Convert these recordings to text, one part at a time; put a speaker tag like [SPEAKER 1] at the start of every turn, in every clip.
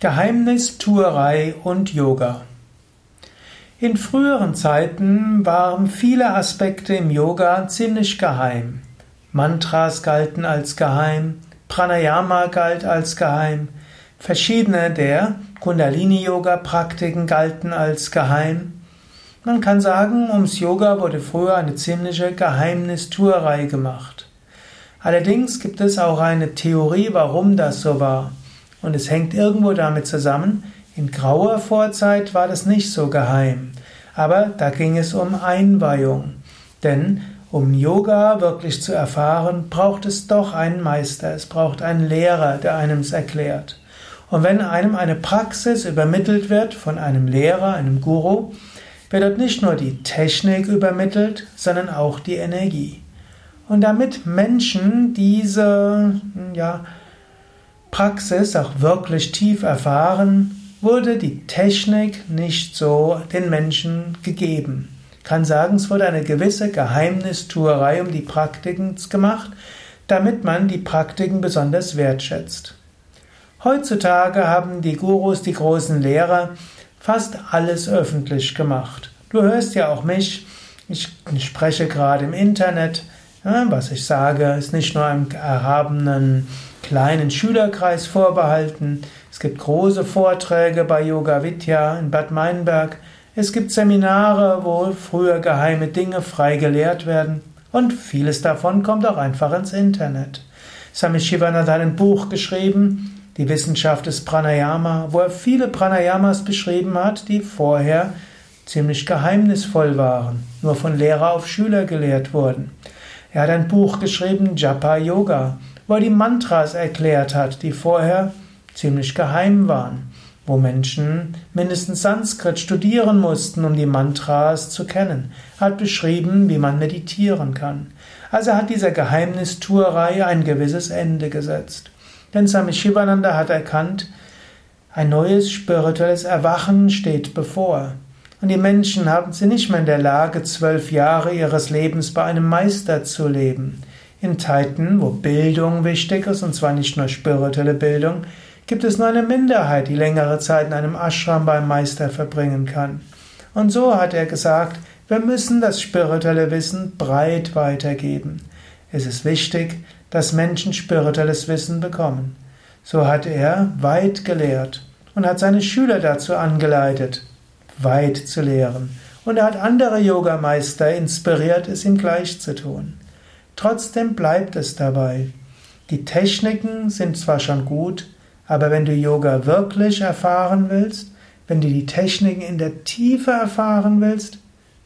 [SPEAKER 1] Geheimnistuerei und Yoga. In früheren Zeiten waren viele Aspekte im Yoga ziemlich geheim. Mantras galten als geheim, Pranayama galt als geheim, verschiedene der Kundalini-Yoga-Praktiken galten als geheim. Man kann sagen, ums Yoga wurde früher eine ziemliche Geheimnistuerei gemacht. Allerdings gibt es auch eine Theorie, warum das so war. Und es hängt irgendwo damit zusammen, in grauer Vorzeit war das nicht so geheim. Aber da ging es um Einweihung. Denn um Yoga wirklich zu erfahren, braucht es doch einen Meister, es braucht einen Lehrer, der einem es erklärt. Und wenn einem eine Praxis übermittelt wird von einem Lehrer, einem Guru, wird dort nicht nur die Technik übermittelt, sondern auch die Energie. Und damit Menschen diese ja, Praxis auch wirklich tief erfahren, wurde die Technik nicht so den Menschen gegeben. Ich kann sagen, es wurde eine gewisse Geheimnistuerei um die Praktiken gemacht, damit man die Praktiken besonders wertschätzt. Heutzutage haben die Gurus, die großen Lehrer, fast alles öffentlich gemacht. Du hörst ja auch mich, ich spreche gerade im Internet, was ich sage, ist nicht nur einem erhabenen kleinen Schülerkreis vorbehalten. Es gibt große Vorträge bei Yoga Vidya in Bad Meinberg. Es gibt Seminare, wo früher geheime Dinge frei gelehrt werden. Und vieles davon kommt auch einfach ins Internet. Swami Shivananda hat ein Buch geschrieben, Die Wissenschaft des Pranayama, wo er viele Pranayamas beschrieben hat, die vorher ziemlich geheimnisvoll waren, nur von Lehrer auf Schüler gelehrt wurden. Er hat ein Buch geschrieben, Japa Yoga, wo er die Mantras erklärt hat, die vorher ziemlich geheim waren, wo Menschen mindestens Sanskrit studieren mussten, um die Mantras zu kennen. Er hat beschrieben, wie man meditieren kann. Also hat dieser Geheimnistuerei ein gewisses Ende gesetzt. Denn Swami Shivananda hat erkannt, ein neues spirituelles Erwachen steht bevor. Und die Menschen haben sie nicht mehr in der Lage, zwölf Jahre ihres Lebens bei einem Meister zu leben. In Zeiten, wo Bildung wichtig ist, und zwar nicht nur spirituelle Bildung, gibt es nur eine Minderheit, die längere Zeit in einem Ashram beim Meister verbringen kann. Und so hat er gesagt, wir müssen das spirituelle Wissen breit weitergeben. Es ist wichtig, dass Menschen spirituelles Wissen bekommen. So hat er weit gelehrt und hat seine Schüler dazu angeleitet, weit zu lehren. Und er hat andere Yogameister inspiriert, es ihm gleich zu tun. Trotzdem bleibt es dabei. Die Techniken sind zwar schon gut, aber wenn du Yoga wirklich erfahren willst, wenn du die Techniken in der Tiefe erfahren willst,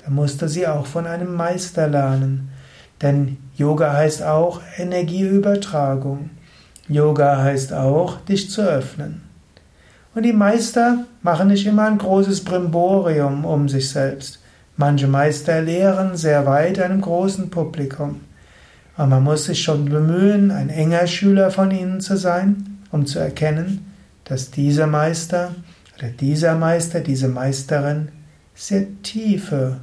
[SPEAKER 1] dann musst du sie auch von einem Meister lernen. Denn Yoga heißt auch Energieübertragung. Yoga heißt auch, dich zu öffnen. Und die Meister machen nicht immer ein großes Brimborium um sich selbst. Manche Meister lehren sehr weit einem großen Publikum. Aber man muss sich schon bemühen, ein enger Schüler von ihnen zu sein, um zu erkennen, dass dieser Meister oder dieser Meister, diese Meisterin sehr tiefe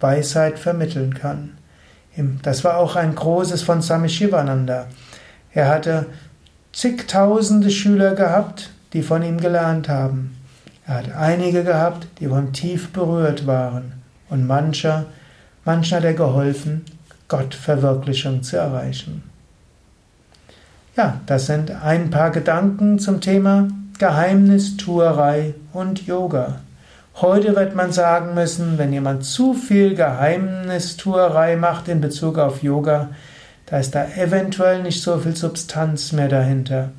[SPEAKER 1] Weisheit vermitteln kann. Das war auch ein großes von Swami Shivananda. Er hatte zigtausende Schüler gehabt, die von ihm gelernt haben. Er hat einige gehabt, die von tief berührt waren. Und mancher, mancher hat er geholfen, Gottverwirklichung zu erreichen. Ja, das sind ein paar Gedanken zum Thema Geheimnistuerei und Yoga. Heute wird man sagen müssen, wenn jemand zu viel Geheimnistuerei macht in Bezug auf Yoga, da ist da eventuell nicht so viel Substanz mehr dahinter.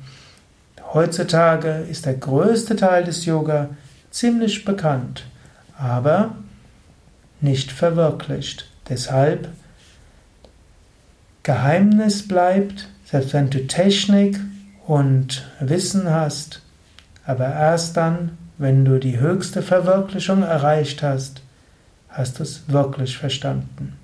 [SPEAKER 1] Heutzutage ist der größte Teil des Yoga ziemlich bekannt, aber nicht verwirklicht. Deshalb Geheimnis bleibt, selbst wenn du Technik und Wissen hast, aber erst dann, wenn du die höchste Verwirklichung erreicht hast, hast du es wirklich verstanden.